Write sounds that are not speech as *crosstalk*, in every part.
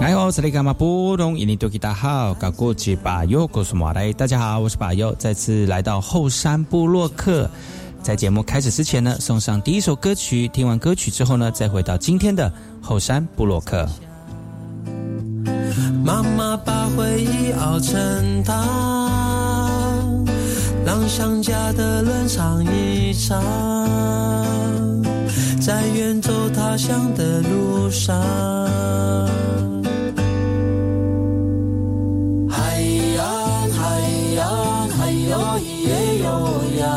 哎呦，这里干嘛不懂？印尼多吉大好，搞过去把右告诉马来。大家好，我是把右，再次来到后山部落克。在节目开始之前呢，送上第一首歌曲。听完歌曲之后呢，再回到今天的后山布洛克。妈妈把回忆熬成汤，让想家的人尝一唱，在远走他乡的路上。海洋，海洋，还有也有呀。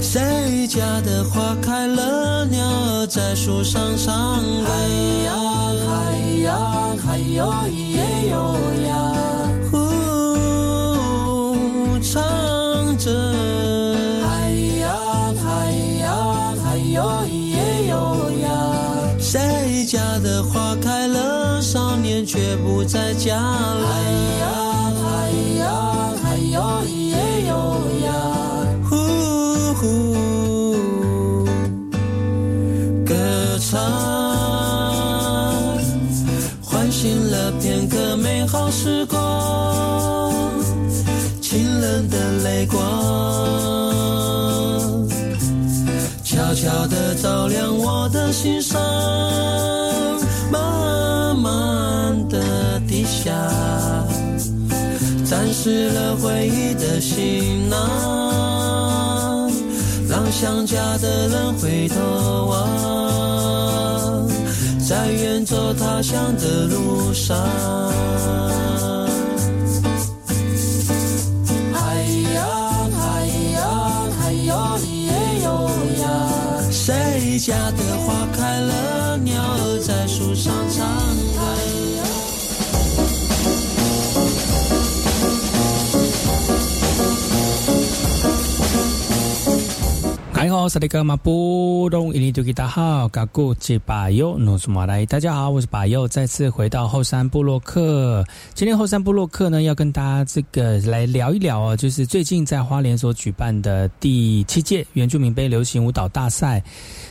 谁家的花开了，鸟儿在树上唱歌。海洋，海洋，还有咿耶哟呀，呼，唱着。家的花开了，少年却不在家了。海洋，海洋，还有咿耶哟呀。歌唱，唤醒了片刻美好时光，清冷的泪光，悄悄地照亮我的心上，沾湿了回忆的行囊。让想家的人回头望，在远走他乡的路上。好，萨利格马布隆伊尼图吉达好，嘎古吉巴尤努苏马来，大家好，我是巴尤，再次回到后山部落克。今天后山部落克呢，要跟大家这个来聊一聊哦，就是最近在花莲所举办的第七届原住民杯流行舞蹈大赛。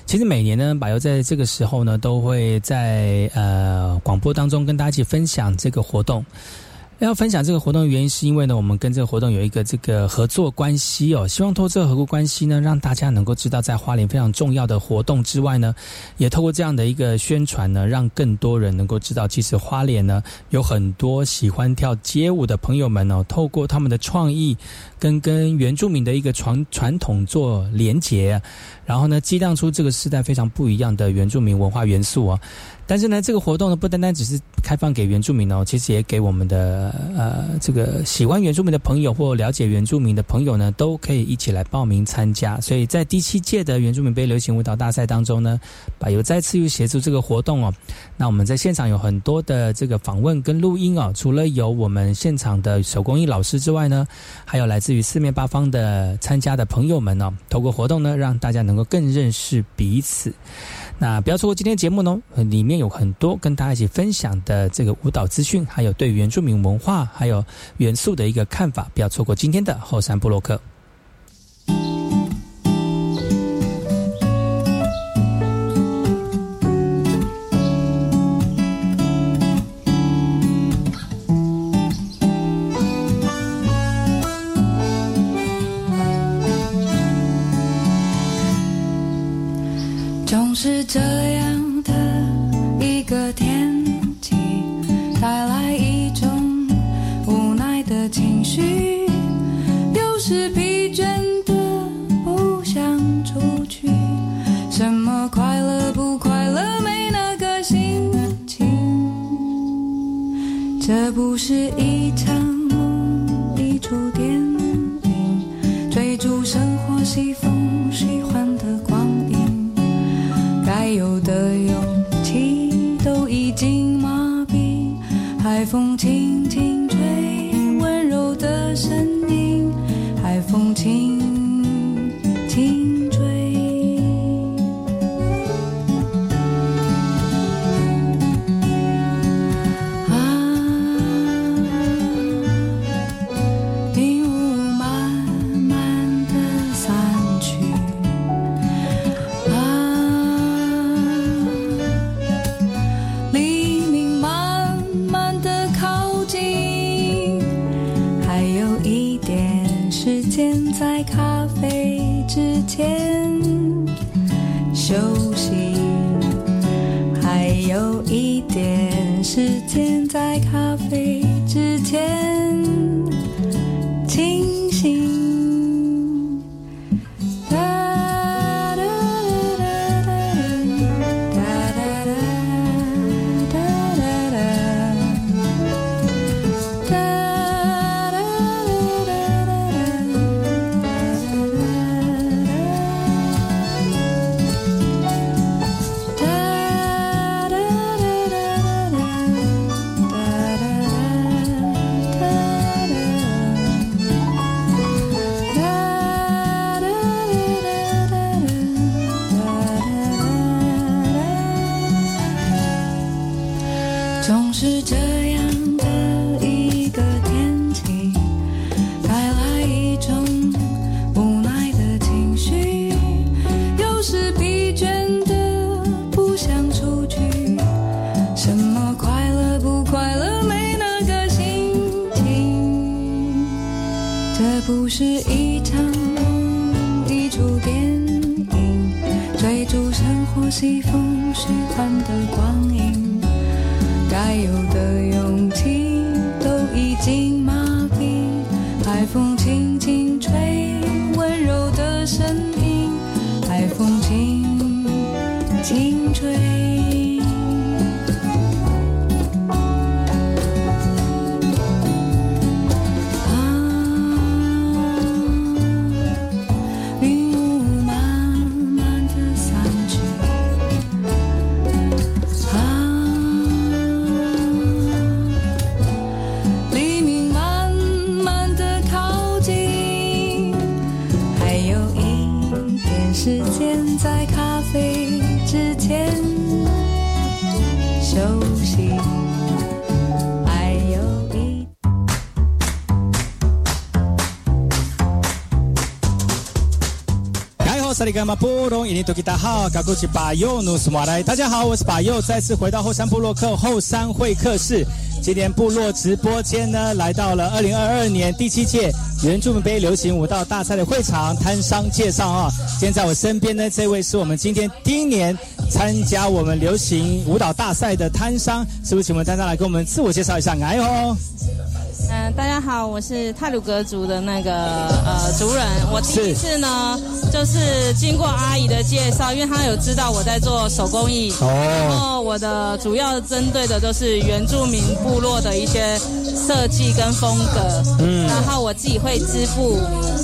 其实每年呢，巴尤在这个时候呢，都会在呃广播当中跟大家一起分享这个活动。要分享这个活动的原因，是因为呢，我们跟这个活动有一个这个合作关系哦。希望透过这个合作关系呢，让大家能够知道，在花莲非常重要的活动之外呢，也透过这样的一个宣传呢，让更多人能够知道，其实花莲呢有很多喜欢跳街舞的朋友们哦，透过他们的创意，跟跟原住民的一个传传统做连结，然后呢，激荡出这个时代非常不一样的原住民文化元素啊。但是呢，这个活动呢，不单单只是开放给原住民哦，其实也给我们的呃这个喜欢原住民的朋友或了解原住民的朋友呢，都可以一起来报名参加。所以在第七届的原住民杯流行舞蹈大赛当中呢，柏油再次又协助这个活动哦。那我们在现场有很多的这个访问跟录音哦，除了有我们现场的手工艺老师之外呢，还有来自于四面八方的参加的朋友们哦，透过活动呢，让大家能够更认识彼此。那不要错过今天节目呢，里面有很多跟大家一起分享的这个舞蹈资讯，还有对原住民文化还有元素的一个看法，不要错过今天的后山部落克。天休息，还有一点时间在看开好萨利干嘛布隆伊尼多吉达好，嘎古吉巴尤努斯马来，大家好，我是巴尤，再次回到后山部落客后山会客室。今天部落直播间呢，来到了二零二二年第七届原住民杯流行舞蹈大赛的会场摊商介绍啊。今天在我身边呢，这位是我们今天第一年参加我们流行舞蹈大赛的摊商，是不是请我们摊商来给我们自我介绍一下？哎呦，大家好，我是泰鲁格族的那个呃族人。我第一次呢，就是经过阿姨的介绍，因为她有知道我在做手工艺，然哦，后我的主要针对的都是原住民部落的一些设计跟风格。嗯，然后我自己会织布，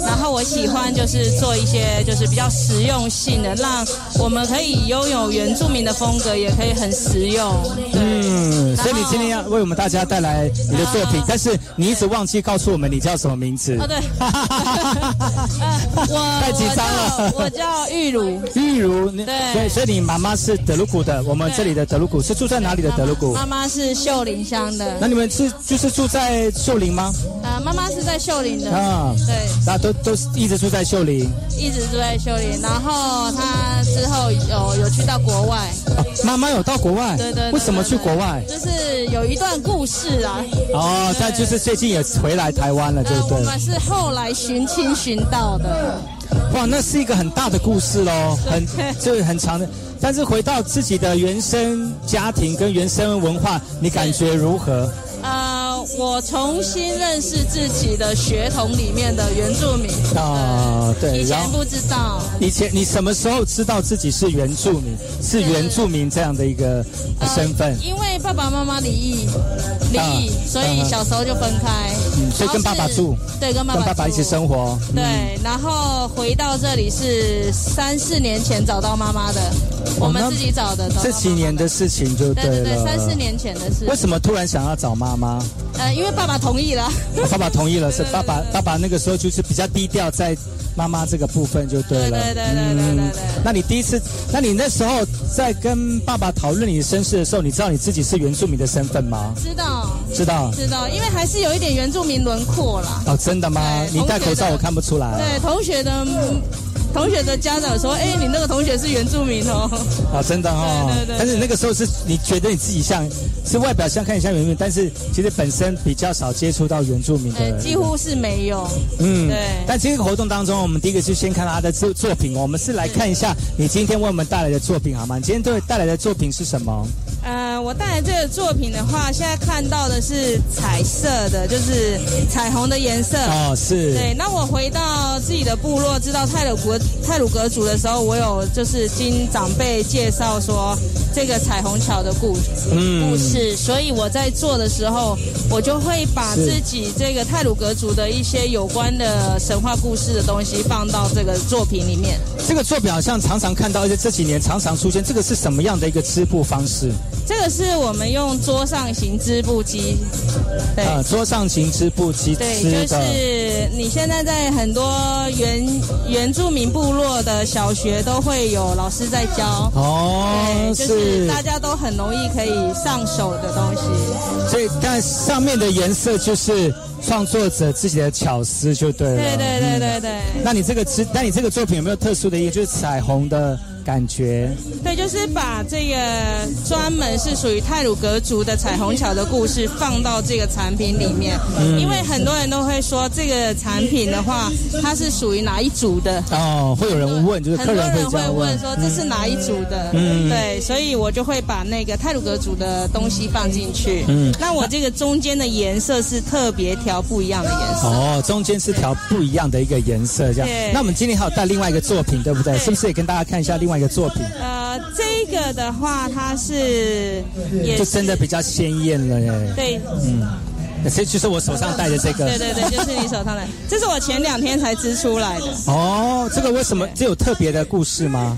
然后我喜欢就是做一些就是比较实用性的，让我们可以拥有原住民的风格，也可以很实用。对。嗯，所以你今天要为我们大家带来你的作品，但是你一直忘记告诉我们你叫什么名字哦，。对，*laughs* 呃我太紧张了我叫玉茹，玉茹，对所以所以你妈妈是德鲁古的，我们这里的德鲁古是住在哪里的德鲁古？妈妈是秀林乡的那，你们是就是住在秀林吗？呃，妈妈是在秀林的，啊，对，那都都是一直住在秀林。一直住在秀林，然后她之后有有去到国外，啊妈妈有到国外？对对对为什么去国外？就是有一段故事啊，哦，但就是最近也回来台湾了，对对？我们是后来寻亲寻到的，哇，那是一个很大的故事喽，很就是很长的。但是回到自己的原生家庭跟原生文化，你感觉如何？呃，我重新认识自己的血统里面的原住民，啊，对，以前不知道。以前你什么时候知道自己是原住民，是原住民这样的一个呃身份？因为爸爸妈妈离异，离异，啊所以小时候就分开，嗯所以跟爸爸住，对，跟爸爸跟爸爸一起生活。嗯对，然后回到这里是三四年前找到妈妈的，我们自己找的。这几年的事情就对对了。对，三四。年前的事为。什么突然想要找妈妈？呃，因为爸爸同意了。爸爸同意了，是爸爸爸爸那个时候就是比较低调，在妈妈这个部分就对了。嗯对对对对对对对那你第一次，那你那时候在跟爸爸讨论你的身世的时候，你知道你自己是原住民的身份吗？知道知道。知道，因为还是有一点原住民轮廓啦。哦，真的吗？对你戴口罩我看不出来。对，同学的嗯同学的家长说：“哎，你那个同学是原住民哦。*laughs* 啊，真的哦。对对对但是那个时候是你觉得你自己像，是外表像看起来像原住民，但是其实本身比较少接触到原住民”的呃，。几乎是没有。嗯对但这个活动当中，我们第一个是先看他的作作品，我们是来看一下你今天为我们带来的作品好吗？你今天对带来的作品是什么？呃，我带来这个作品的话，现在看到的是彩色的，就是彩虹的颜色。哦，是。对，那我回到自己的部落，知道泰鲁格泰鲁格族的时候，我有就是经长辈介绍说这个彩虹桥的故嗯故事，所以我在做的时候，我就会把自己这个泰鲁格族的一些有关的神话故事的东西放到这个作品里面。这个作品好像常常看到，而且这几年常常出现。这个是什么样的一个织布方式？这个是我们用桌上型织布机，对。啊，桌上型织布机对，就。是你现在在很多原原住民部落的小学都会有老师在教，哦，对，就是大家都很容易可以上手的东西。所以，但上面的颜色就是创作者自己的巧思，就对了。对对对对对，那你这个织，那你这个作品有没有特殊的意义？就是彩虹的感觉。对，就是把这个专门是属于泰鲁格族的彩虹桥的故事放到这个产品里面，嗯因为很多人都会说这个产品的话，它是属于哪一族的？哦，会有人问，就是很多客人会问说这是哪一族的？嗯对，所以我就会把那个泰鲁格族的东西放进去。嗯那我这个中间的颜色是特别调不一样的颜色。哦，中间是调不一样的一个颜色，这样对。那我们今天还有带另外一个作品，对不对？对是不是也跟大家看一下另外一个作品？呃，这个的话，它是也就真的比较鲜艳了耶。对这就是我手上戴的这个。对对对，就是你手上的，这是我前两天才织出来的。哦，这个为什么这有特别的故事吗？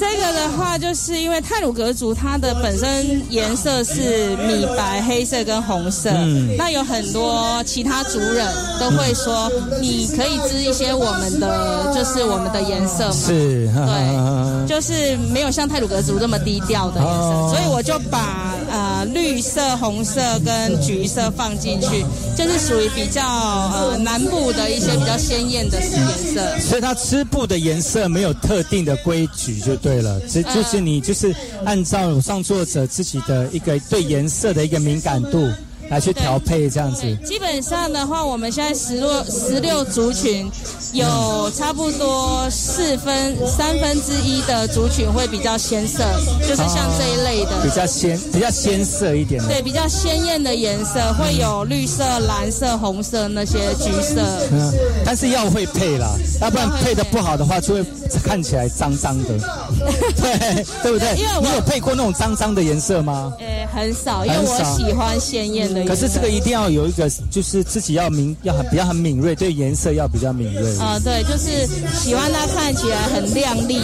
这个的话，就是因为泰鲁格族它的本身颜色是米白、黑色跟红色，嗯那有很多其他族人都会说，你可以织一些我们的，就是我们的颜色嘛。是，对，*laughs* 就是没有像泰鲁格族这么低调的颜色，哦所以我就把呃绿色、红色跟橘色放进去，就是属于比较呃南部的一些比较鲜艳的颜色。所以它织布的颜色没有特定的规矩就对了，这就是你就是按照上作者自己的一个对颜色的一个敏感度来去调配这样子。基本上的话，我们现在十六十六族群，有差不多四分三分之一的族群会比较鲜色，就是像这一类的。比较鲜比较鲜色一点的。对，比较鲜艳的颜色会有绿色、蓝色、红色那些橘色。嗯，但是要会配啦，要不然配的不好的话，就会看起来脏脏的。*laughs* 对，对不对？因为我你有配过那种脏脏的颜色吗？诶，很少，因为我喜欢鲜艳的。可是这个一定要有一个，就是自己要敏，要很比较很敏锐，对颜色要比较敏锐。呃，对，就是喜欢它看起来很亮丽。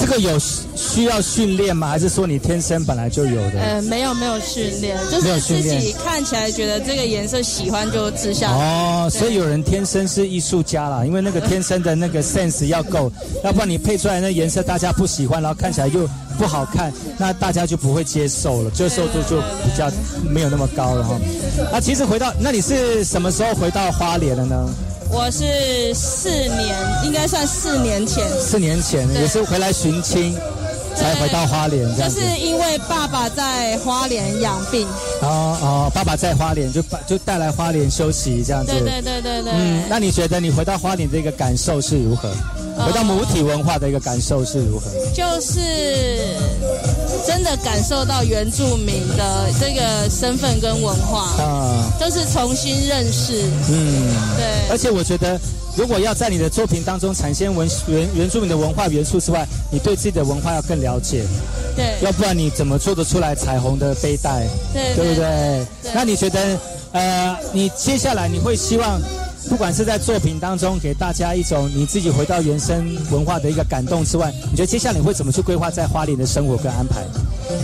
这个有需要训练吗？还是说你天生本来就有的？呃，没有没有训练，就是自己看起来觉得这个颜色喜欢就吃下。哦，所以有人天生是艺术家啦，因为那个天生的那个 sense 要够，*laughs* 要不然你配出来那颜色大家不喜欢，然后看起来又不好看，那大家就不会接受了，接受度就比较没有那么高了哈。那其实回到，那你是什么时候回到花莲的呢？我是四年，应该算四年前。四年前也是回来寻亲，才回到花莲这是因为爸爸在花莲养病。哦哦，爸爸在花莲，就就带来花莲休息这样子。对对对对对。嗯，那你觉得你回到花莲的一个感受是如何？回到母体文化的一个感受是如何？就是真的感受到原住民的这个身份跟文化啊，就是重新认识。嗯，对。而且我觉得，如果要在你的作品当中产生文原原住民的文化元素之外，你对自己的文化要更了解。对。要不然你怎么做得出来彩虹的背带？对，对不对？那你觉得，呃，你接下来你会希望？不管是在作品当中给大家一种你自己回到原生文化的一个感动之外，你觉得接下来你会怎么去规划在花莲的生活跟安排？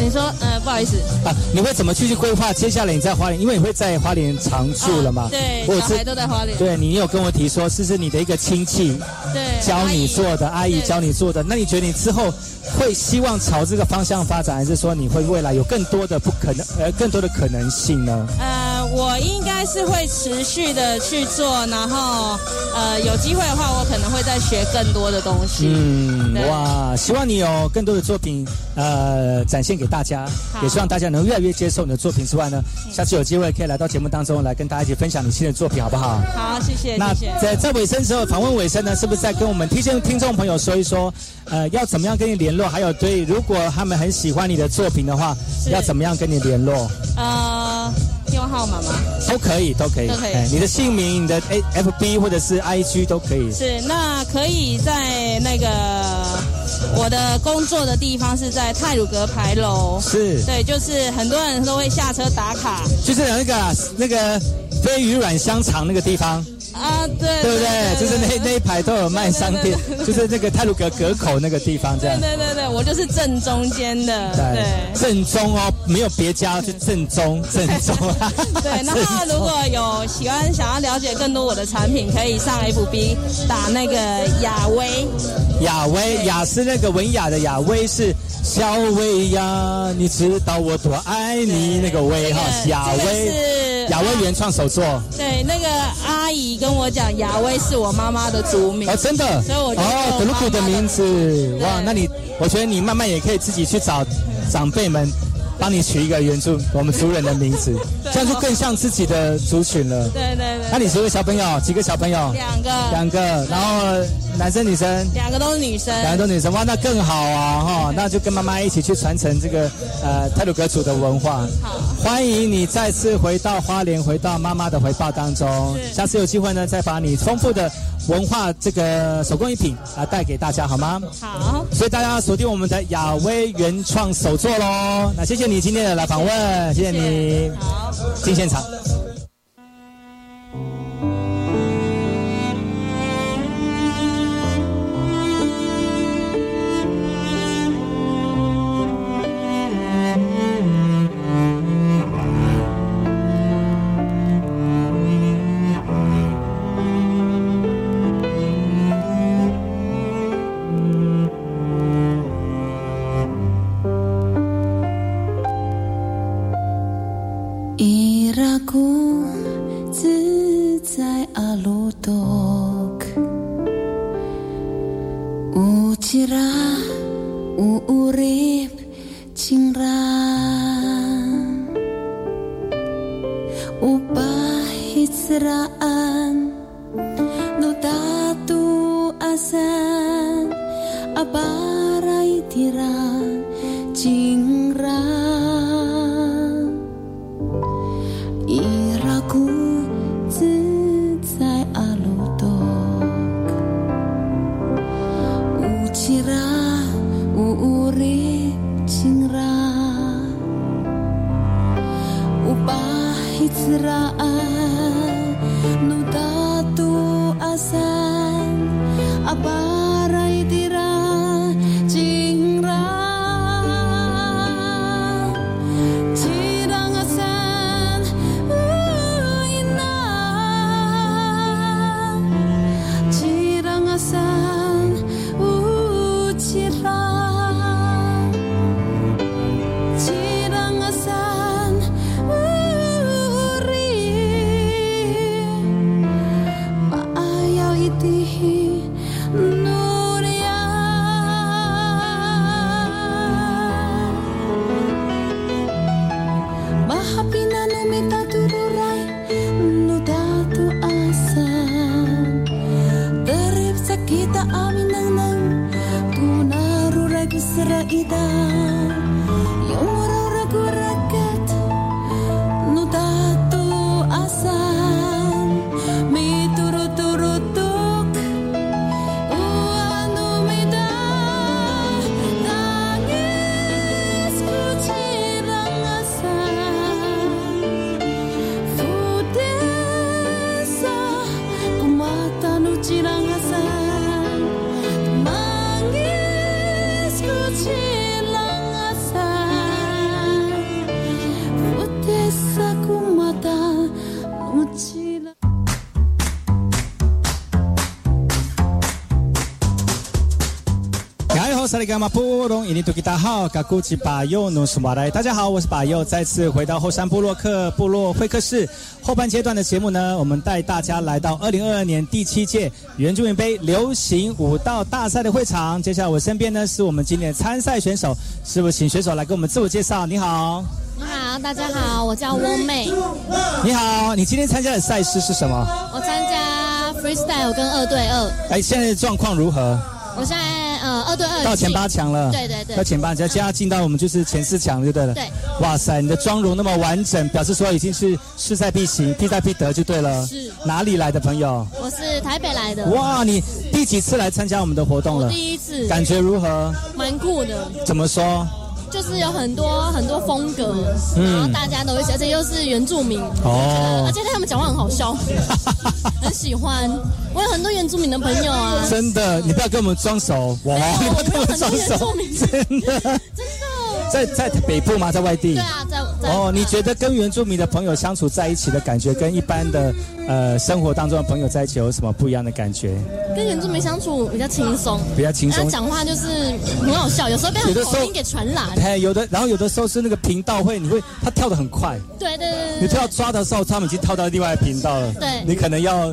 你说，呃，不好意思啊，你会怎么去去规划接下来你在花莲？因为你会在花莲常住了嘛？对，我小孩都在花莲。对你有跟我提说，是是你的一个亲戚对教你做的，阿姨教你做的。那你觉得你之后会希望朝这个方向发展，还是说你会未来有更多的不可能，呃，更多的可能性呢？呃，我应该是会持续的去做，然后呃，有机会的话，我可能会再学更多的东西。嗯，哇，希望你有更多的作品，呃，展现给。大家也希望大家能越来越接受你的作品之外呢，下次有机会可以来到节目当中来跟大家一起分享你新的作品，好不好？好，谢谢。那在在尾声时候，访问尾声呢，是不是在跟我们听众听众朋友说一说，呃，要怎么样跟你联络？还有对，如果他们很喜欢你的作品的话，要怎么样跟你联络？呃，电话号码吗？都可以，都可以，都可以。你的姓名、你的 A F B 或者是 I G 都可以。是，那可以在那个。我的工作的地方是在泰鲁阁牌楼，是。对，就是很多人都会下车打卡，就是那个那个飞鱼软香肠那个地方。啊，对，对不对？就是那那一排都有卖商店，就是那个泰鲁阁阁 *laughs* 口那个地方，这样。对对对，我就是正中间的，对，正中哦，没有别家，就正中 *laughs* 正中。对，然后如果有喜欢想要了解更多我的产品，可以上 FB 打那个雅威。雅威，雅是那个文雅的雅，威是小薇呀，你知道我多爱你那个薇哈，雅薇。雅威原创手作，对，那个阿姨跟我讲，雅威是我妈妈的族名。哦，真的，所以我就哦，德鲁古的名字，哇，那你，我觉得你慢慢也可以自己去找长辈们。帮你取一个原住我们族人的名字，这样就更像自己的族群了。对对对。那你几个小朋友？几个小朋友？两个。两个。然后男生女生？两个都是女生。两个都是女生哇，那更好啊哈！那就跟妈妈一起去传承这个呃泰鲁格族的文化。好。欢迎你再次回到花莲，回到妈妈的怀抱当中。下次有机会呢，再把你丰富的文化这个手工艺品啊带给大家好吗？好。所以大家锁定我们的雅威原创手作喽。那谢谢。你今天的来访问，谢谢你，进现场。 사랑이다. 萨利伽马布隆伊尼图吉达好，嘎古吉巴尤努苏马来。大家好，我是巴尤，再次回到后山部落克部落会客室。后半阶段的节目呢，我们带大家来到二零二二年第七届原住民杯流行舞蹈大赛的会场。接下来我身边呢是我们今年参赛选手，是不是请选手来给我们自我介绍？你好，你好，大家好，我叫翁妹，你好，你今天参加的赛事是什么？我参加 freestyle 跟二对二，哎，现在的状况如何？我现在呃二对二到前八强了，对对对到前八强，加进到我们就是前四强就对了。对，哇塞，你的妆容那么完整，表示说已经是势在必行，必在必得就对了。是哪里来的朋友？我是台北来的，哇，你第几次来参加我们的活动了？第一次，感觉如何？蛮酷的，怎么说？就是有很多很多风格，嗯然后大家都会，而且又是原住民，哦而且他们讲话很好笑，*laughs* 很喜欢。我有很多原住民的朋友啊，真的，你不要跟我们装熟，哇，你不要跟我们装有很多熟原，真的，真的。在在北部吗？在外地？对啊，在在哦，你觉得跟原住民的朋友相处在一起的感觉，跟一般的呃生活当中的朋友在一起有什么不一样的感觉？跟原住民相处比较轻松，比较轻松他讲话就是很好笑，有时候被他有的时候口音给传染。哎，有的，然后有的时候是那个频道会，你会他跳的很快，对对对对你跳抓的时候，他们已经跳到另外频道了。对你可能要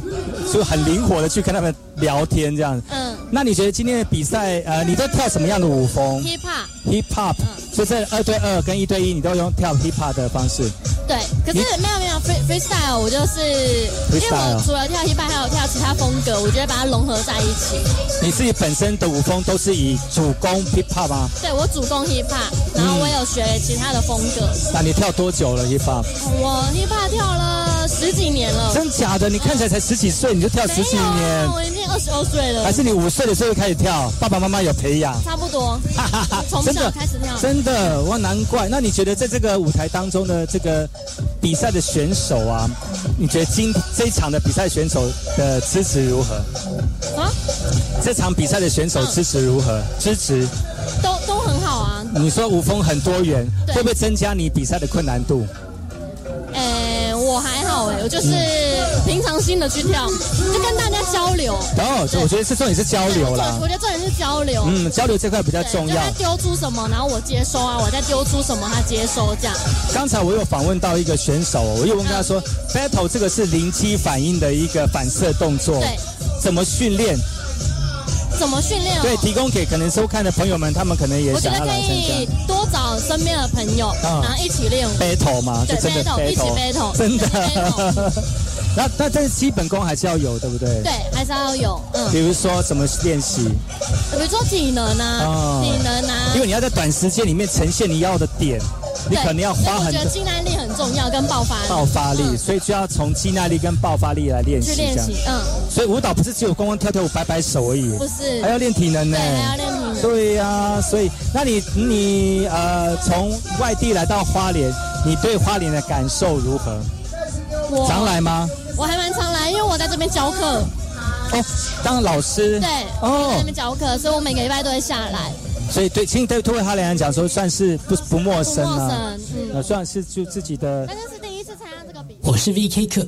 就很灵活的去跟他们聊天这样。嗯那你觉得今天的比赛，呃，你都跳什么样的舞风，hip hop。？Hip Hop，所以这二对二跟一对一，你都用跳 Hip Hop 的方式。对，可是没有没有 free freestyle，我就是因为我除了跳 hip hop，还有跳其他风格，我觉得把它融合在一起。你自己本身的舞风都是以主攻 Hip Hop 吗？对我主攻 hip hop，然后我有学其他的风格。那你跳多久了 Hip Hop？我 hip hop 跳了十几年了，真假的？你看起来才十几岁，你就跳十几年啊，，我已经二十二岁了还，是你五岁的时候就开始跳？爸爸妈妈有培养？差不多，*laughs* 从真的小开始跳。真的哇，难怪。那你觉得在这个舞台当中的这个比赛的选手啊，你觉得今这一场的比赛选手的支持如何？啊，这场比赛的选手支持如何？支持？都都很好啊。你说舞风很多元，会不会增加你比赛的困难度？诶，我就是平常心的去跳，就跟大家交流。哦，我觉得这重点是交流啦我。觉得重点是交流。嗯，交流这块比较重要他。丢出什么，然后我接收啊，我再丢出什么，他接收这样。刚才我有访问到一个选手，我有问他说，battle 这个是灵机反应的一个反射动作，对，怎么训练？怎么训练哦？对，提供给可能收看的朋友们，他们可能也我觉得可想要来参以加。多找身边的朋友，嗯然后一起练舞。battle 嘛，就对真的 battle，一起 battle，真的。*laughs* 那那但是基本功还是要有，对不对？对，还是要有，嗯，比如说怎么练习，比如说体能啊，哦体能啊，因为你要在短时间里面呈现你要的点，你可能要花很多我觉得肌耐力很重要，跟爆发力。爆发力，嗯所以就要从肌耐力跟爆发力来练习这样去练习。，嗯，所以舞蹈不是只有光光跳跳舞、摆摆手而已，不是，还要练体能呢。对，还要练体能。对呀、所以那你你呃从外地来到花莲，你对花莲的感受如何？我常来吗？我还蛮常来，因为我在这边教课。哦，当老师对，哦在那边教课，所以我每个礼拜都会下来，所以对，其实对对哈雷来讲说，算是不不陌生啊，算是就自己的但是是第一次参加这个比赛。我是 VK 客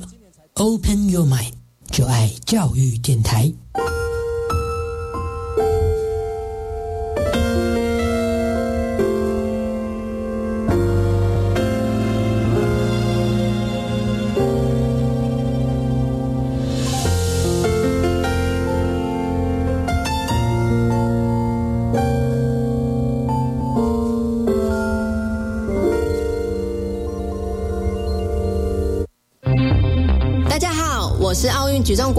，Open Your Mind，就爱教育电台。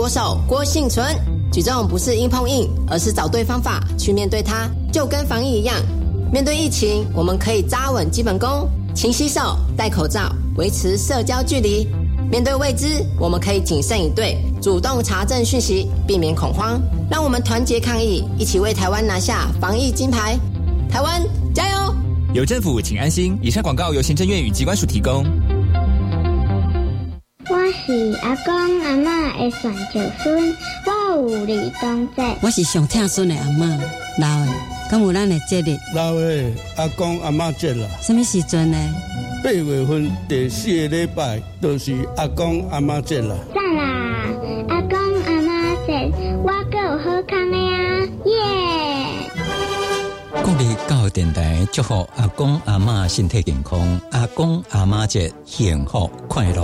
手郭幸存。举重不是硬碰硬，而是找对方法去面对它，就跟防疫一样。面对疫情，我们可以扎稳基本功，勤洗手、戴口罩，维持社交距离。面对未知，我们可以谨慎以对，主动查证讯息，避免恐慌。让我们团结抗疫，一起为台湾拿下防疫金牌。台湾加油！有政府，请安心。以上广告由行政院与机关署提供。我是阿公阿嬷的选旧孙，我有二当仔。我是上疼孙的阿嬷，老的，敢有咱的节日？老的阿公阿嬷节啦，什么时阵呢？八月份第四个礼拜都是阿公阿嬷节啦。赞啦，阿公阿嬷节，我够有好康的呀，耶！国立教育电台祝福阿公阿嬷身体健康，阿公阿嬷节幸福快乐。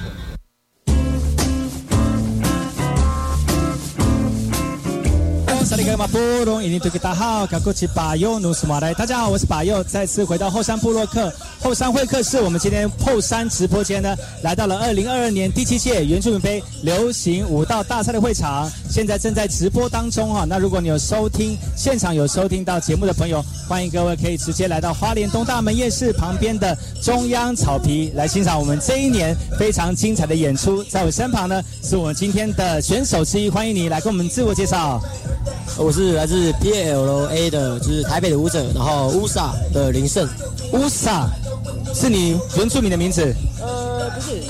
萨利格马布隆，印尼对大号，卡古奇巴佑努斯马来。大家好，我是巴佑，再次回到后山部落客后山会客室。我们今天后山直播间呢，来到了二零二二年第七届原住民杯流行舞蹈大赛的会场，现在正在直播当中哈。那如果你有收听现场有收听到节目的朋友，欢迎各位可以直接来到花莲东大门夜市旁边的中央草皮来欣赏我们这一年非常精彩的演出。在我身旁呢，是我们今天的选手之一，欢迎你来跟我们自我介绍。我是来自 PLA 的，就是台北的舞者，然后乌萨的林胜。乌萨是你原住民的名字？呃，不是，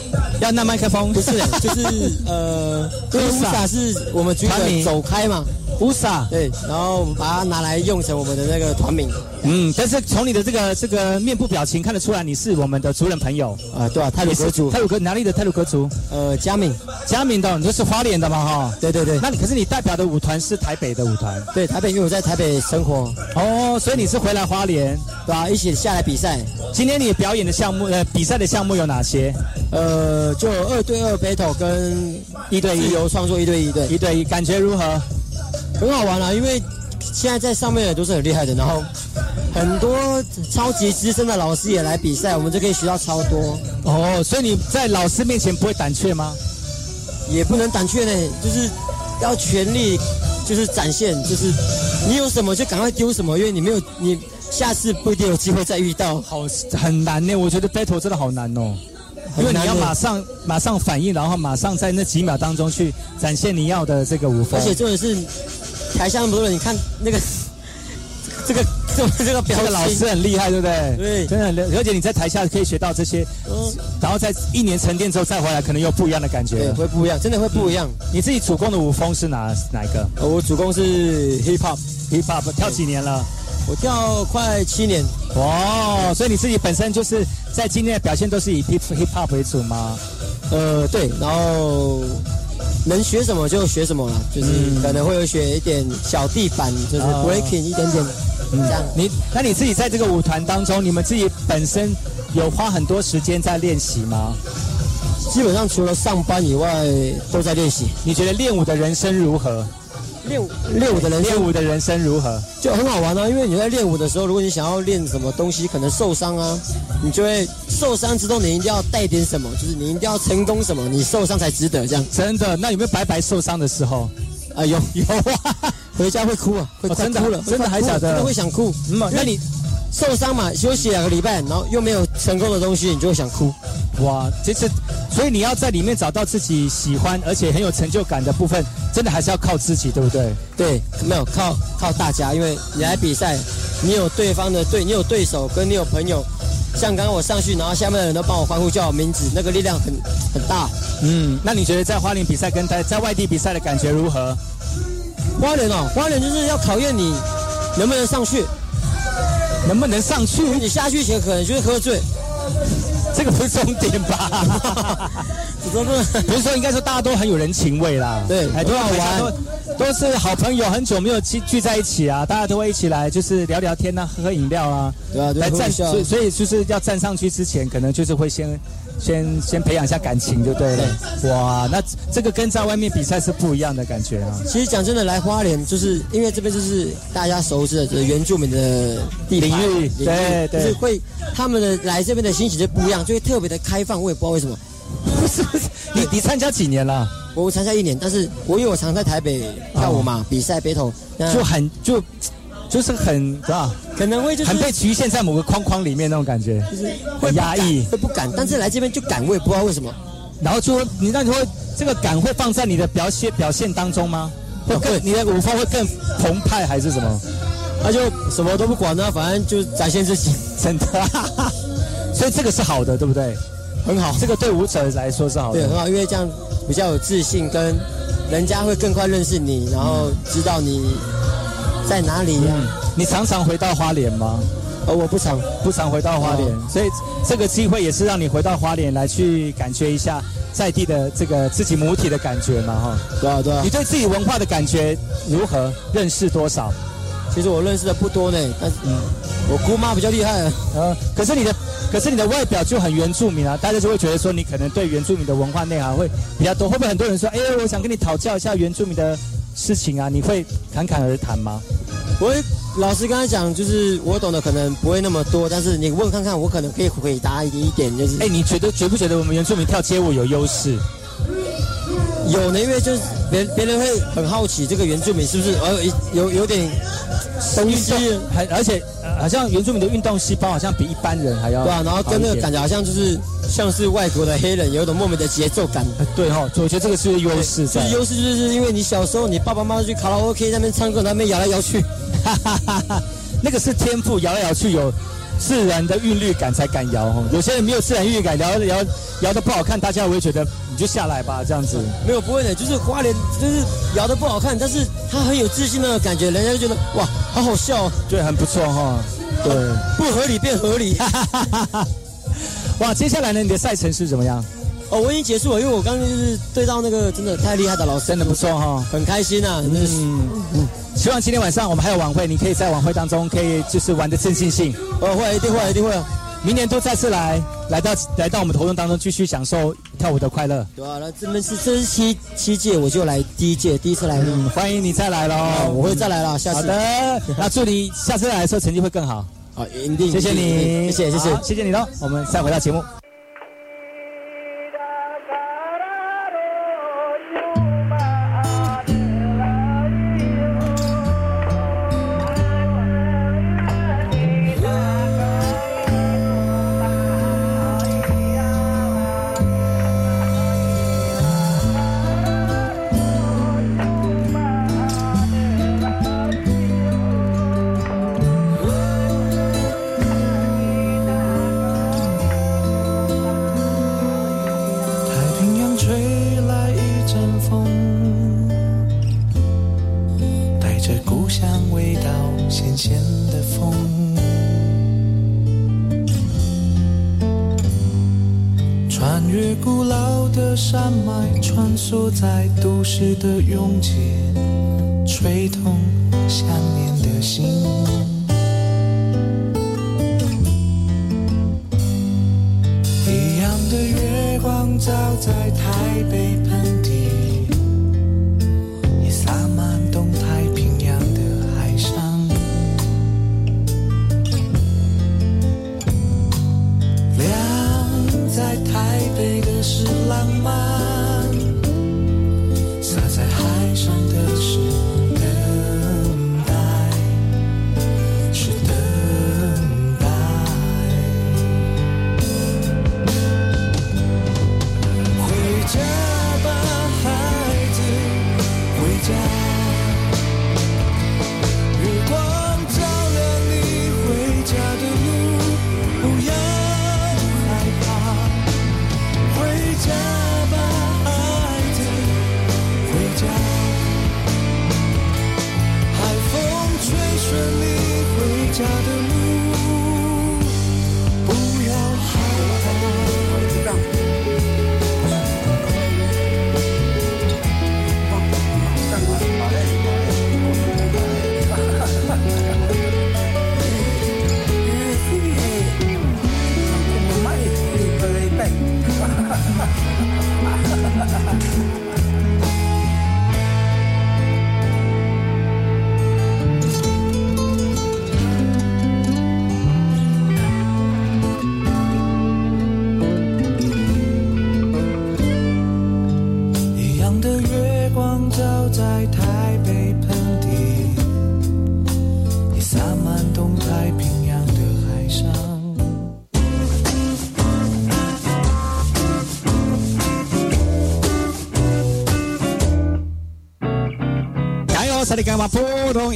要那麦克风？不是，就是呃，*laughs* 因为乌萨是我们局的走开嘛。乌萨对，然后我们把它拿来用成我们的那个团名。嗯，但是从你的这个这个面部表情看得出来，你是我们的族人朋友啊，对啊，泰鲁格族，泰鲁格哪里的泰鲁格族？呃，嘉敏，嘉敏的，你就是花莲的嘛哈？对对对。那你可是你代表的舞团是台北的舞团？对，台北，因为我在台北生活。哦，所以你是回来花莲，对吧？一起下来比赛。今天你表演的项目，呃，比赛的项目有哪些？呃，就二对二 battle 跟一对一自由创作一对一对一对一，感觉如何？很好玩啊，因为现在在上面的都是很厉害的，然后很多超级资深的老师也来比赛，我们就可以学到超多。哦，所以你在老师面前不会胆怯吗？也不能胆怯呢，就是要全力，就是展现，就是你有什么就赶快丢什么，因为你没有，你下次不一定有机会再遇到。好，很难呢，我觉得 battle 真的好难哦。因为你要马上马上反应，然后马上在那几秒当中去展现你要的这个舞风。而且重点是台下不是，你看那个 *laughs* 这个这个这个表这个老师很厉害，对不对？对，真的很。而且你在台下可以学到这些，然后在一年沉淀之后再回来，可能有不一样的感觉。对，会不一样，真的会不一样。你自己主攻的舞风是哪哪一个？我主攻是 hip hop，hip hop 跳几年了？我跳快七年。哦，所以你自己本身就是在今天的表现都是以 hip hip hop 为主吗？呃，对，然后能学什么就学什么了，就是可能会有学一点小地板，就是哦 breaking 一点点这样。你那你自己在这个舞团当中，你们自己本身有花很多时间在练习吗？基本上除了上班以外都在练习。你觉得练舞的人生如何？练舞练舞的人练舞的人生如何？就很好玩啊，因为你在练舞的时候，如果你想要练什么东西，可能受伤啊，你就会受伤之后，你一定要带点什么，就是你一定要成功什么，你受伤才值得这样。真的？那有没有白白受伤的时候？啊，有有啊，*laughs* 回家会哭啊，会哦真的哭了，真的还假的哭真的会想哭。嗯那你受伤嘛，休息两个礼拜，然后又没有成功的东西，你就会想哭。哇，其实，所以你要在里面找到自己喜欢而且很有成就感的部分，真的还是要靠自己，对不对？对，没有靠靠大家，因为你来比赛，你有对方的对，你有对手，跟你有朋友。像刚刚我上去，然后下面的人都帮我欢呼叫我名字，那个力量很很大。嗯，那你觉得在花莲比赛跟在在外地比赛的感觉如何？花莲哦，花莲就是要考验你能不能上去，能不能上去？你下去前可能就是喝醉，这个不是重点吧？*laughs* 不是说应该说大家都很有人情味啦，对。哎，都很好玩。都都是好朋友，很久没有聚聚在一起啊，大家都会一起来，就是聊聊天啊、喝喝饮料啊，对啊对来站，所以所以就是要站上去之前，可能就是会先先先培养一下感情，就对了。哇，那这个跟在外面比赛是不一样的感觉啊。其实讲真的，来花莲就是因为这边就是大家熟知的，就是原住民的地域对对就是会他们的来这边的心情就不一样，就会特别的开放。我也不知道为什么。你你参加几年了？我参加一年，但是我因为我常在台北跳舞嘛，比赛 battle，就很就就是很是吧？可能会就是很被局限在某个框框里面那种感觉，就是很压抑，会不敢，但是来这边就敢，我也不知道为什么。然后就你那你会这个敢会放在你的表现表现当中吗？会更你的舞风会更澎湃还是什么？那就什么都不管呢、反正就展现自己，真的。*laughs* 所以这个是好的，对不对？很好，这个对舞者来说是好的。对，很好，因为这样比较有自信，跟人家会更快认识你，然后知道你在哪里呀、你常常回到花莲吗？呃，我不常，不常回到花莲，哦所以这个机会也是让你回到花莲来去感觉一下在地的这个自己母体的感觉嘛，哈。对啊，对啊你。对自己文化的感觉如何？认识多少？其实我认识的不多呢，但是、嗯、我姑妈比较厉害啊。呃，可是你的，可是你的外表就很原住民啊，大家就会觉得说你可能对原住民的文化内涵会比较多。会不会很多人说，哎、我想跟你讨教一下原住民的事情啊？你会侃侃而谈吗？我会老实跟他讲，就是我懂的可能不会那么多，但是你问看看，我可能可以回答一点，就是哎、你觉得觉不觉得我们原住民跳街舞有优势？有呢，因为就是别别人会很好奇这个原住民是不是呃有有有点东西，还而且、呃好像原住民的运动细胞好像比一般人还要对啊，然后跟那个感觉觉好像就是像是外国的黑人，有一种莫名的节奏感。对哈、我觉得这个是优势在。就是优势，就是因为你小时候你爸爸妈妈去卡拉 OK 那边唱歌，那边摇来摇去，*laughs* 那个是天赋，摇来摇去有自然的韵律感才敢摇哈。有些人没有自然韵律感，摇摇摇的不好看，大家会觉得你就下来吧这样子。没有不会的，就是花莲就是摇的不好看，但是他很有自信的感觉，人家就觉得哇，好好笑、哦，对，很不错哈。对，不合理变合理。*laughs* 哇，接下来呢，你的赛程是怎么样？哦，我已经结束了，因为我刚刚就是对到那个真的太厉害的老师，真的不错哈，很开心啊。嗯嗯，希望今天晚上我们还有晚会，你可以在晚会当中可以就是玩的正尽兴。哦，会，一定会，一定会。明年都再次来，来到来到我们活动当中，继续享受跳舞的快乐。对啊，那这边是这是七七届，我就来第一届，第一次来。嗯，欢迎你再来喽，我会再来了，下次。好的，那祝你下次来的时候成绩会更好。好，一定。谢谢你，谢谢谢谢谢谢你喽。我们再回到节目。都市的拥挤，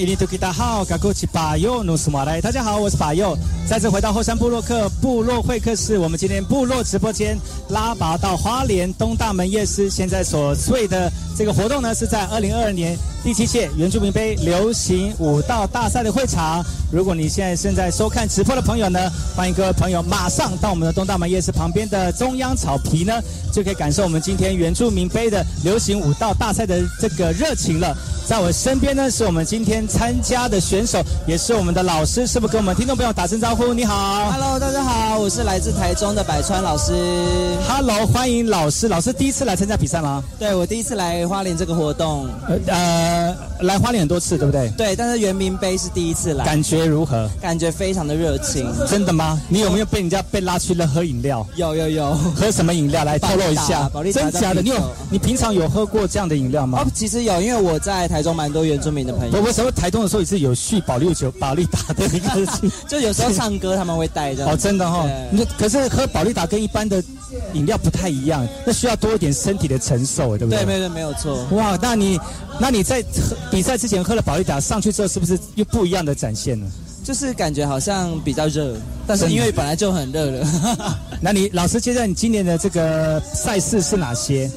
伊尼图吉达好，嘎古奇巴尤努斯马来，大家好，我是巴尤，再次回到后山部落客部落会客室，我们今天部落直播间拉拔到花莲东大门夜市，现在所谓的这个活动呢，是在二零二二年第七届原住民杯流行舞蹈大赛的会场。如果你现在正在收看直播的朋友呢，欢迎各位朋友马上到我们的东大门夜市旁边的中央草皮呢，就可以感受我们今天原住民杯的流行舞蹈大赛的这个热情了。在我身边呢，是我们今天参加的选手，也是我们的老师，是不是跟我们听众朋友打声招呼？你好 Hello，大家好，我是来自台中的百川老师。，Hello，欢迎老师。老师第一次来参加比赛吗？对我第一次来花莲这个活动，呃呃，来花莲很多次，对不对？对，但是圆明杯是第一次来，感觉如何？感觉非常的热情。真的吗？你有没有被人家被拉去了喝饮料？有有有，喝什么饮料？来透露一下真假的？你有你平常有喝过这样的饮料吗哦？，其实有，因为我在台中蛮多原住民的朋友我友，为什么台东的时候也是有续保利酒、保利达的一个 *laughs* 就有时候唱歌他们会带这样。哦，真的哈、哦。你可是喝保利达跟一般的饮料不太一样，那需要多一点身体的承受，对不对？对，没有没有错。哇，那你那你在喝比赛之前喝了保利达，上去之后是不是又不一样的展现呢？就是感觉好像比较热，但是因为本来就很热了。那你老师，接着你今年的这个赛事是哪些？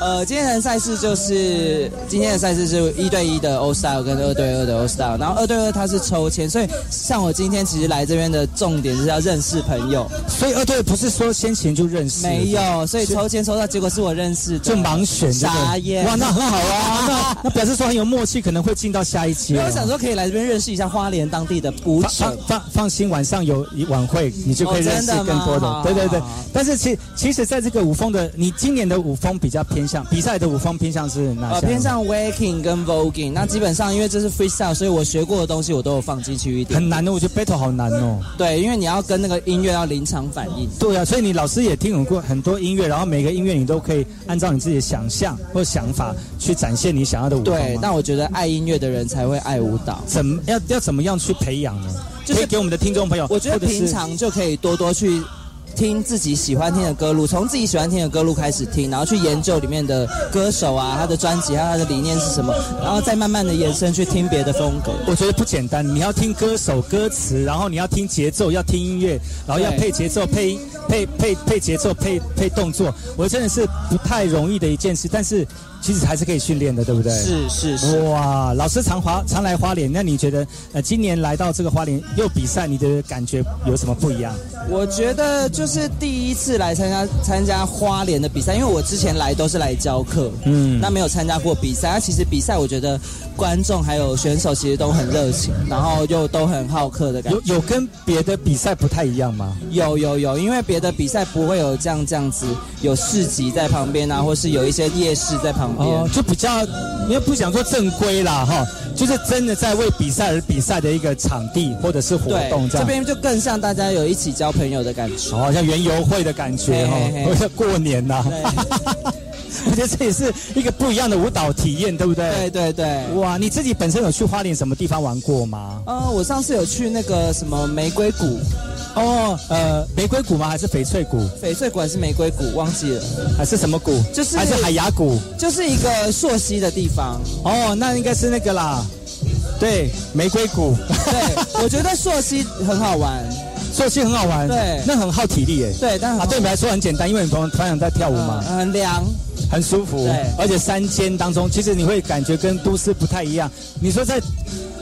呃，今天的赛事就是今天的赛事是一对一的 O style 跟二对二的 O style，然后二对二它是抽签，所以像我今天其实来这边的重点就是要认识朋友，所以二对二不是说先前就认识，没有，所以抽签抽到结果是我认识的，就盲选，哇，那很好啊，那 *laughs* 那表示说很有默契，可能会进到下一期我想说可以来这边认识一下花莲当地的舞放者放。放放心，晚上有晚会，你就可以哦认识更多的。好对对对。但是其其实，在这个舞风的，你今年的舞风比较偏向比赛的舞风偏向是哪呃，些？偏向 waking 跟 voguing，那基本上因为这是 freestyle，所以我学过的东西我都有放进去一点。很难的，我觉得 battle 好难哦。对，因为你要跟那个音乐要临场反应。对啊，所以你老师也听懂过很多音乐，然后每个音乐你都可以按照你自己的想象或想法去展现你想要的舞。对，那我觉得爱音乐的人才会爱舞蹈。怎么要要怎么样去培养呢？就是给我们的听众朋友，我觉得平常就可以多多去听自己喜欢听的歌路，从自己喜欢听的歌路开始听，然后去研究里面的歌手啊，他的专辑，还有他的理念是什么，然后再慢慢的延伸去听别的风格。我觉得不简单，你要听歌手歌词，然后你要听节奏，要听音乐，然后要配节奏，配配配配节奏，配配动作，我真的是不太容易的一件事，但是其实还是可以训练的，对不对？是是是。哇，老师常华常来花莲，那你觉得呃今年来到这个花莲又比赛，你的感觉有什么不一样？我觉得就是第一次来参加参加花莲的比赛，因为我之前来都是来教课，嗯那没有参加过比赛。那其实比赛我觉得观众还有选手其实都很热情，然后又都很好客的感觉。有有跟别的比赛不太一样吗？有有有，因为别的比赛不会有这样这样子，有市集在旁边啊，或是有一些夜市在旁边。哦，就比较，因为不想说正规啦哈，就是真的在为比赛而比赛的一个场地或者是活动，这样。这边就更像大家有一起交朋友的感觉。哦，像园游会的感觉哈嘿嘿，嘿或者过年呐、*laughs* 我觉得这也是一个不一样的舞蹈体验，对不对？对对对。哇，你自己本身有去花莲什么地方玩过吗？呃，我上次有去那个什么玫瑰谷，哦，呃，玫瑰谷吗？还是翡翠谷？翡翠谷还是玫瑰谷，忘记了。还是什么谷？就是还是海牙谷？就是一个溯溪的地方。哦，那应该是那个啦。对，玫瑰谷。对，我觉得溯溪很好玩。溯溪很好玩。对那很耗体力诶。对，但啊，对你们来说很简单，因为你朋友团长在跳舞嘛。嗯很凉。很舒服，对而且山间当中，其实你会感觉跟都市不太一样。你说在，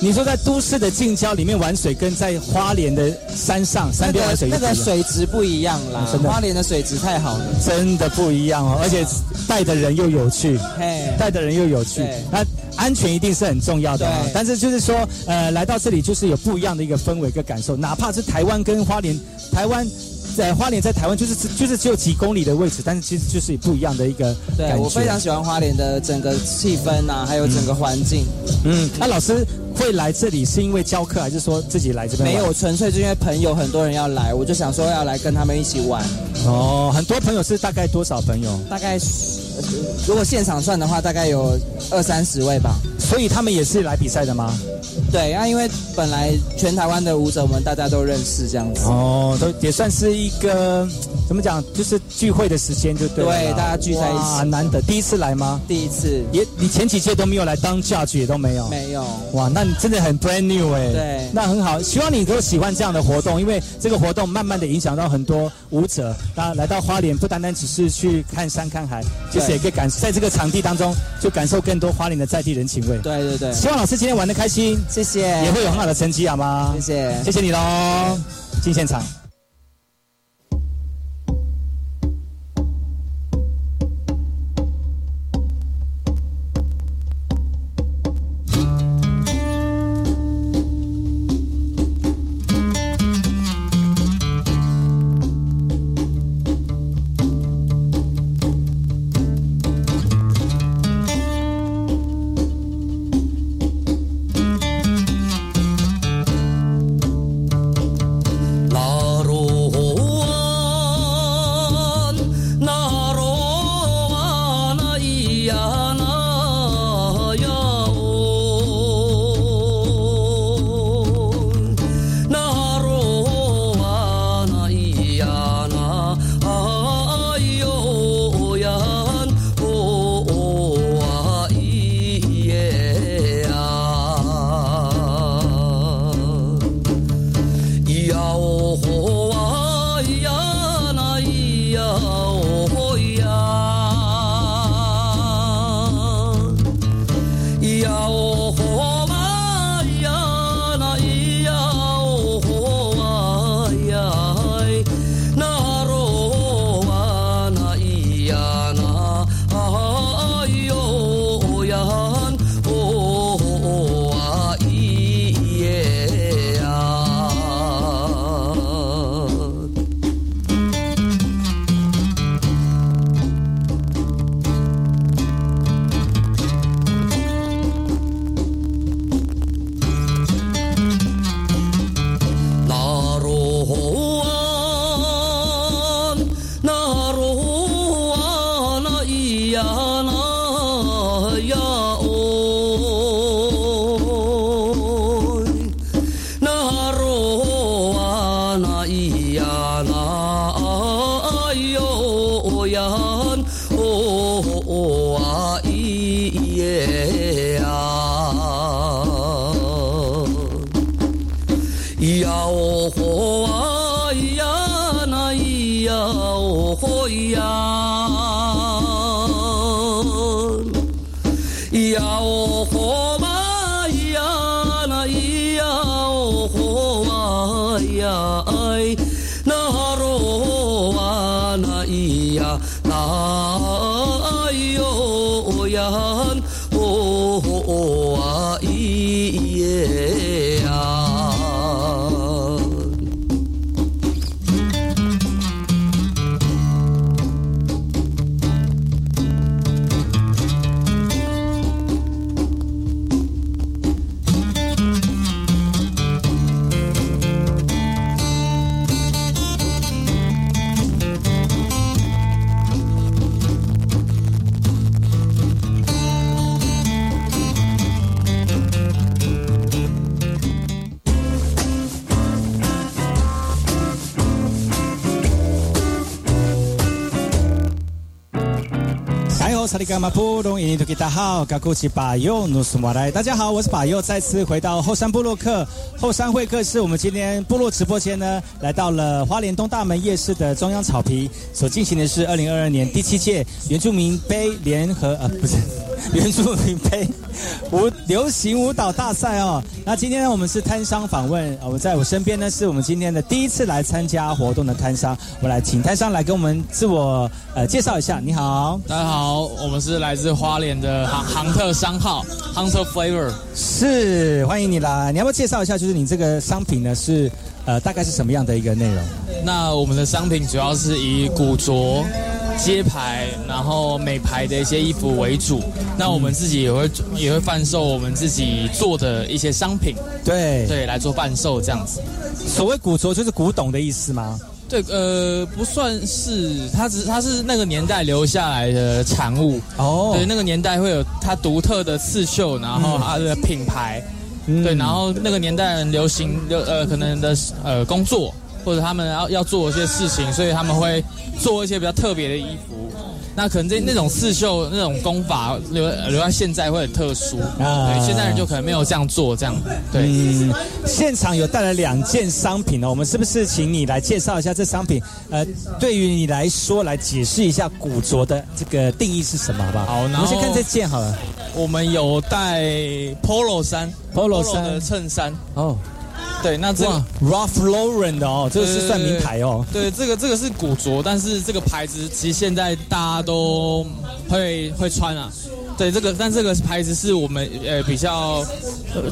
你说在都市的近郊里面玩水，跟在花莲的山上山边玩水那个水质不一样啦，真的花莲的水质太好了。真的不一样哦，而且带的人又有趣，嘿带的人又有趣，那安全一定是很重要的啊。但是就是说，呃，来到这里就是有不一样的一个氛围跟感受，哪怕是台湾跟花莲，台湾。在花莲在台湾就是就是只有几公里的位置，但是其实就是不一样的一个对。我非常喜欢花莲的整个气氛啊，还有整个环境。嗯，那老师会来这里是因为教课，还是说自己来这边？没有，纯粹就因为朋友很多人要来，我就想说要来跟他们一起玩。哦，很多朋友是大概多少朋友？大概如果现场算的话，大概有二三十位吧。所以他们也是来比赛的吗？对啊，因为本来全台湾的舞者我们大家都认识，这样子。哦，都也算是一个怎么讲，就是聚会的时间就对了。对大家聚在一起哇难得，第一次来吗？第一次。也你前几届都没有来当 judge 也都没有。没有。哇，那你真的很 brand new 哎。对那很好，希望你都喜欢这样的活动，因为这个活动慢慢的影响到很多舞者。那来到花莲，不单单只是去看山看海，其实也可以感在这个场地当中，就感受更多花莲的在地人情味。对对对。希望老师今天玩的开心，谢谢。也会有很好的成绩，好吗？谢谢，谢谢你喽，进现场。那罗哇那咿呀那哎呦呀。萨利伽马布隆伊尼图吉达好，嘎古奇巴尤努苏马来。大家好，我是巴尤，再次回到后山部落客后山会客室。我们今天部落直播间呢，来到了花莲东大门夜市的中央草皮，所进行的是二零二二年第七届原住民杯联合呃不是原住民杯舞流行舞蹈大赛哦。那今天呢，我们是摊商访问，呃我在我身边呢，是我们今天的第一次来参加活动的摊商，我们来请摊商来跟我们自我呃介绍一下。你好，大家好，我们是来自花莲的杭杭特商号 Hunter Flavor。是，欢迎你来。你要不要介绍一下，就是你这个商品呢是呃大概是什么样的一个内容？那我们的商品主要是以古着、街牌，然后美牌的一些衣服为主。那我们自己也会也会贩售我们自己做的一些商品，对对，来做贩售这样子。所谓古着就是古董的意思吗？对，呃，不算是，它只它是那个年代留下来的产物。哦，对，那个年代会有它独特的刺绣，然后它的品牌，对，然后那个年代人流行流呃可能的呃工作或者他们要要做一些事情，所以他们会做一些比较特别的衣服。那可能这那种刺绣那种功法留留在现在会很特殊，啊对，现在人就可能没有这样做，这样对。嗯，现场有带来两件商品哦，我们是不是请你来介绍一下这商品？呃，对于你来说，来解释一下古着的这个定义是什么，好不好？好，我们先看这件好了。我们有带 polo 衫 polo 衫的衬衫哦。*laughs* 对，那这个 Ralph Lauren 的哦，这个是算名牌哦。对，这个这个是古着，但是这个牌子其实现在大家都会会穿啊。对，这个但这个牌子是我们呃比较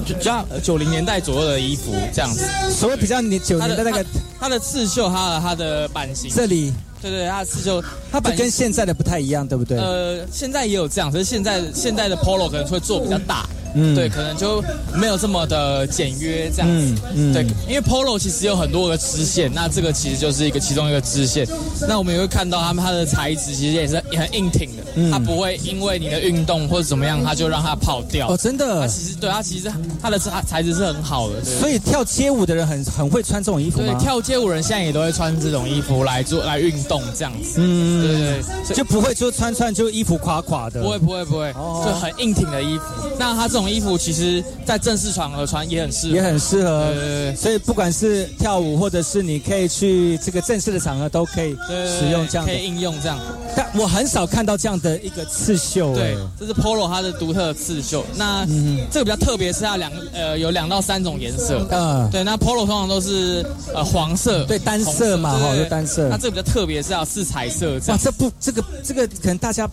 比较九零年代左右的衣服这样子。所谓比较年九年代那个它的刺绣，它的它的版型这里。对对，它的刺绣，它不跟现在的不太一样，对不对？呃，现在也有这样，可是现在现在的 polo 可能会做比较大，嗯。对，可能就没有这么的简约这样子，嗯嗯。对，因为 polo 其实有很多个支线，那这个其实就是一个其中一个支线，那我们也会看到他们它的材质其实也是也很硬挺的，嗯。它不会因为你的运动或者怎么样，它就让它跑掉。哦，真的？它其实对它其实它的材材质是很好的，对。所以跳街舞的人很很会穿这种衣服对？跳街舞人现在也都会穿这种衣服来做来运动这样子，嗯，对对对，就不会就穿穿就衣服垮垮的。不会不会不会，就很硬挺的衣服。那它这种衣服其实，在正式场合穿也很适合，也很适合。对对对，所以不管是跳舞，或者是你可以去这个正式的场合，都可以使用这样的。可以应用这样。但我很少看到这样的一个刺绣，对哎，这是 Polo 它的独特的刺绣。那嗯。这个比较特别，是它两呃有两到三种颜色。嗯对，那 Polo 通常都是呃黄色，对单色嘛哈就单色。那这个比较特别，是要是彩色这哇，这不这个这个可能大家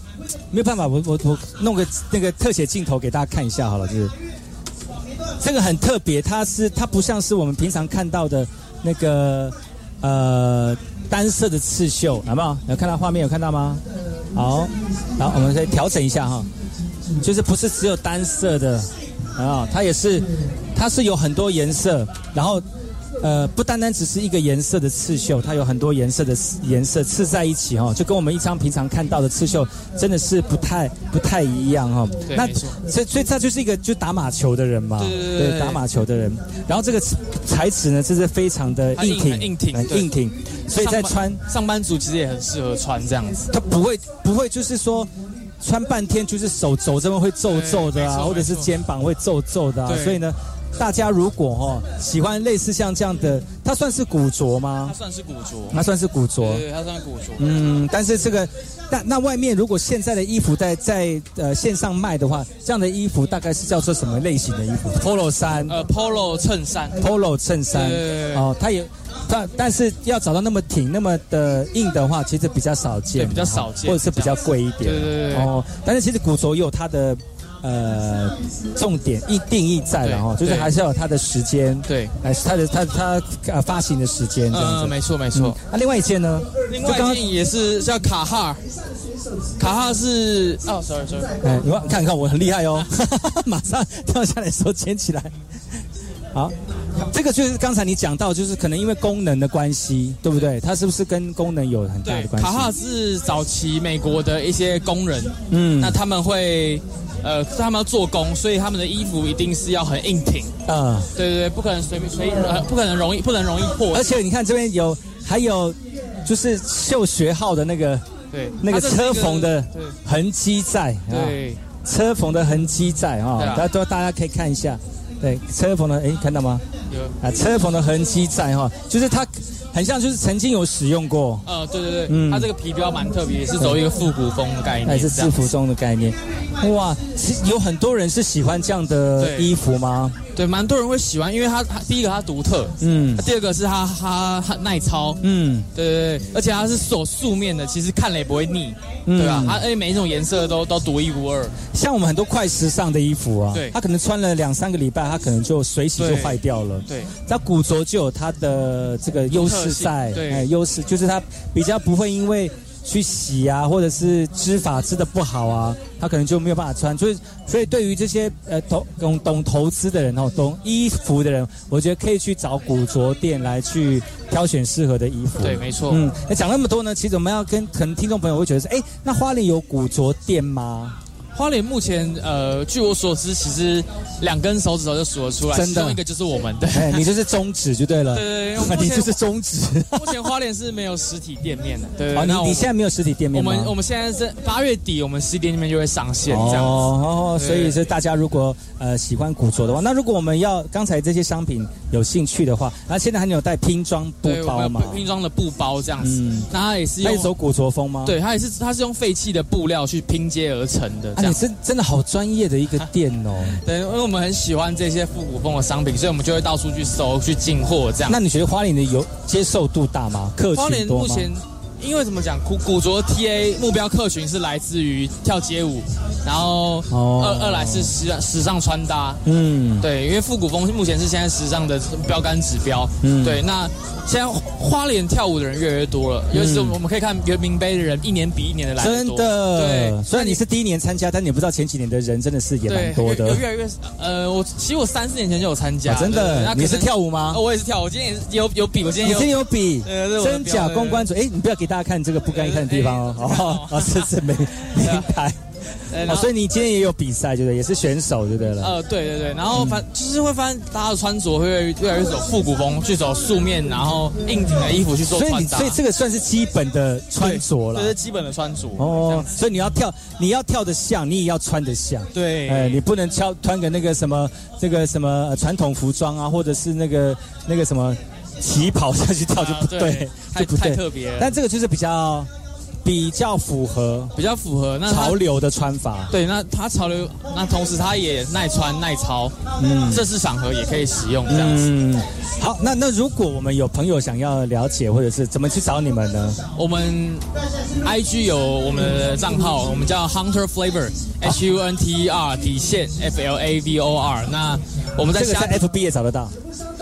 没有办法，我我我弄个那个特写镜头给大家看一下好了，就是这个很特别，它是它不像是我们平常看到的那个呃单色的刺绣，好不好？有看到画面有看到吗？好，然后我们可以调整一下哈，就是不是只有单色的啊，它也是它是有很多颜色，然后。呃，不单单只是一个颜色的刺绣，它有很多颜色的刺颜色刺在一起哈、哦，就跟我们一张平常看到的刺绣真的是不太不太一样哈、哦。那所以所以他就是一个就打马球的人嘛，对对对对打马球的人。然后这个材质呢，真是非常的硬硬挺，硬挺很硬挺，所以在穿上班族其实也很适合穿这样子。它不会不会就是说。穿半天就是手肘这边会皱皱的啊，或者是肩膀会皱皱的啊，所以呢，大家如果哈、哦、喜欢类似像这样的，它算是古着吗它？算是古着，它算是古着对，对，它算古着。嗯，但是这个，但那外面如果现在的衣服在在呃线上卖的话，这样的衣服大概是叫做什么类型的衣服？polo 衫、呃，polo 衬衫，polo 衬衫对哦，它也但但是要找到那么挺、那么的硬的话，其实比较少见，对比较少见或者是比较贵一点。对对对对哦，但是其实古着也有它的呃重点一定义在了哈，就是还是要有它的时间，对，还是它的它它呃发行的时间这样子。嗯，没错没错。那另外一件呢？另外一件也是叫卡哈，卡哈是哦，sorry sorry，哎，你看看看我很厉害哦，*laughs* 马上跳下来手捡起来。好，这个就是刚才你讲到，就是可能因为功能的关系，对不对？它是不是跟功能有很大的关系？卡哈是早期美国的一些工人，嗯。那他们会呃，他们要做工，所以他们的衣服一定是要很硬挺，啊、对对对，不可能随便随呃，不可能容易不能容易破，而且你看这边有还有就是绣学号的那个对。那个车缝的痕迹在，啊。对，车缝的痕迹在啊。大家都大家可以看一下，对，车缝的哎看到吗？有啊，车缝的痕迹在哈，就是它很像就是曾经有使用过，呃，对对对，嗯。它这个皮标蛮特别，也是走一个复古风的概念，还是制服中的概念。哇，有很多人是喜欢这样的衣服吗？对，蛮多人会喜欢，因为它它第一个它独特，嗯。第二个是它它它耐操，嗯，对对对，而且它是手素面的，其实看了也不会腻，嗯。对吧？它而且每一种颜色都都独一无二，像我们很多快时尚的衣服啊，对。它可能穿了两三个礼拜，它可能就水洗就对坏掉了。对，那古着就有它的这个优势在，对。哎，优势就是它比较不会因为去洗啊，或者是织法织的不好啊，他可能就没有办法穿。所以，所以对于这些呃懂懂懂投资的人哦，懂衣服的人，我觉得可以去找古着店来去挑选适合的衣服。对，没错，嗯，那讲那么多呢，其实我们要跟可能听众朋友会觉得是，哎，那花莲有古着店吗？花莲目前呃，据我所知，其实两根手指头就数得出来，真的其中一个就是我们的。哎，你就是中指就对了。*laughs* 对对 *laughs* 你就是中指。目前花莲是没有实体店面的，对你你现在没有实体店面吗？我们我们现在是八月底，我们实体店面就会上线这样子。哦，所以是大家如果呃喜欢古着的话，那如果我们要刚才这些商品有兴趣的话，那现在还有带拼装布包嘛有？拼装的布包这样子，嗯那它也是用它也走古着风吗？对，它也是它是用废弃的布料去拼接而成的，啊，你。是真的好专业的一个店哦。*laughs* 对，因为我们很喜欢这些复古风的商品，所以我们就会到处去搜、去进货这样。那你觉得花莲的有接受度大吗？客花群多吗？莲目前，因为怎么讲，古古着 TA 目标客群是来自于跳街舞，然后哦。二二来是时时尚穿搭，嗯，对，因为复古风目前是现在时尚的标杆指标，嗯。对，那现在花脸跳舞的人越来越多了，尤其是我们可以看圆明杯的人一年比一年的来得真，的。对，虽然你是第一年参加，但你不知道前几年的人真的是也蛮，多的。有。越来越呃，我其实我三四年前就有参加，啊真的？那你是跳舞吗？哦我也是跳舞，我今天也是有有比，我今天有你今天有比真假公关组？哎，你不要给大家看这个不该看的地方哦。哦，哦，是是明明白。*laughs* 哦，呃所以你今天也有比赛，对不对？也是选手，对不对了？呃，对对对，然后反就是会发现大家的穿着会越来越走复古风，去走素面，然后硬挺的衣服去做所以你穿搭，所以这个算是基本的穿着了这。是基本的穿着。哦，所以你要跳，你要跳的像，你也要穿的像。对，哎，你不能穿穿个那个什么这个什么呃传统服装啊，或者是那个那个什么旗袍下去跳就不啊对对，太就不对。太特别但这个就是比较比较符合比较符合那潮流的穿法。对，那它潮流，那同时它也耐穿耐操，嗯嗯，正式场合也可以使用这样子。嗯，好，那那如果我们有朋友想要了解，或者是怎么去找你们呢？我们 IG 有我们的账号，我们叫 Hunter Flavor，H U N T E R 底线 F L A V O R。那我们在这个在 FB 也找得到。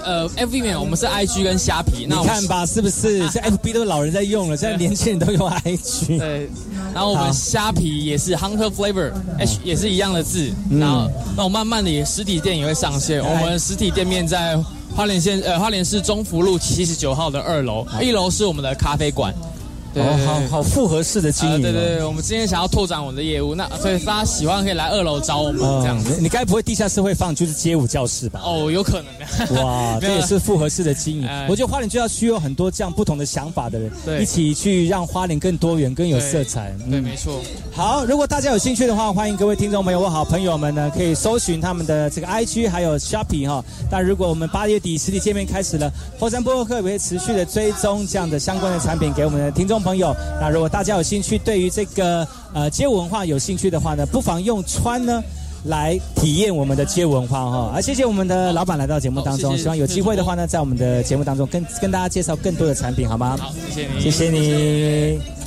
呃 FB 我们是 IG 跟虾皮。那我看吧，是不是？*laughs* 现在 *laughs* FB 都是老人在用了，现在年轻人都用 *laughs* IG。对，然后我们虾皮也是 Hunter Flavor，H 也是一样的字。嗯然后那我慢慢的也实体店也会上线，我们实体店面在花莲县呃花莲市中福路七十九号的二楼，一楼是我们的咖啡馆。对哦，好好复合式的经营、对对对，我们今天想要拓展我们的业务，那所以大家喜欢可以来二楼找我们这样子。嗯你你该不会地下室会放就是街舞教室吧？哦，有可能。哇，*laughs* 这也是复合式的经营哎。我觉得花莲就要需要很多这样不同的想法的人，对一起去让花莲更多元、更有色彩。对，嗯没错。好，如果大家有兴趣的话，欢迎各位听众朋友或好朋友们呢，可以搜寻他们的这个 IG 还有 Shopping 哈。但如果我们八月底实体见面开始了，后山播客也会持续的追踪这样的相关的产品给我们的听众朋友。那如果大家有兴趣，对于这个呃街舞文化有兴趣的话呢，不妨用穿呢。来体验我们的街文化哈。啊，谢谢我们的老板来到节目当中，谢谢希望有机会的话呢，在我们的节目当中跟跟大家介绍更多的产品，好吗？好，谢谢你，谢谢你。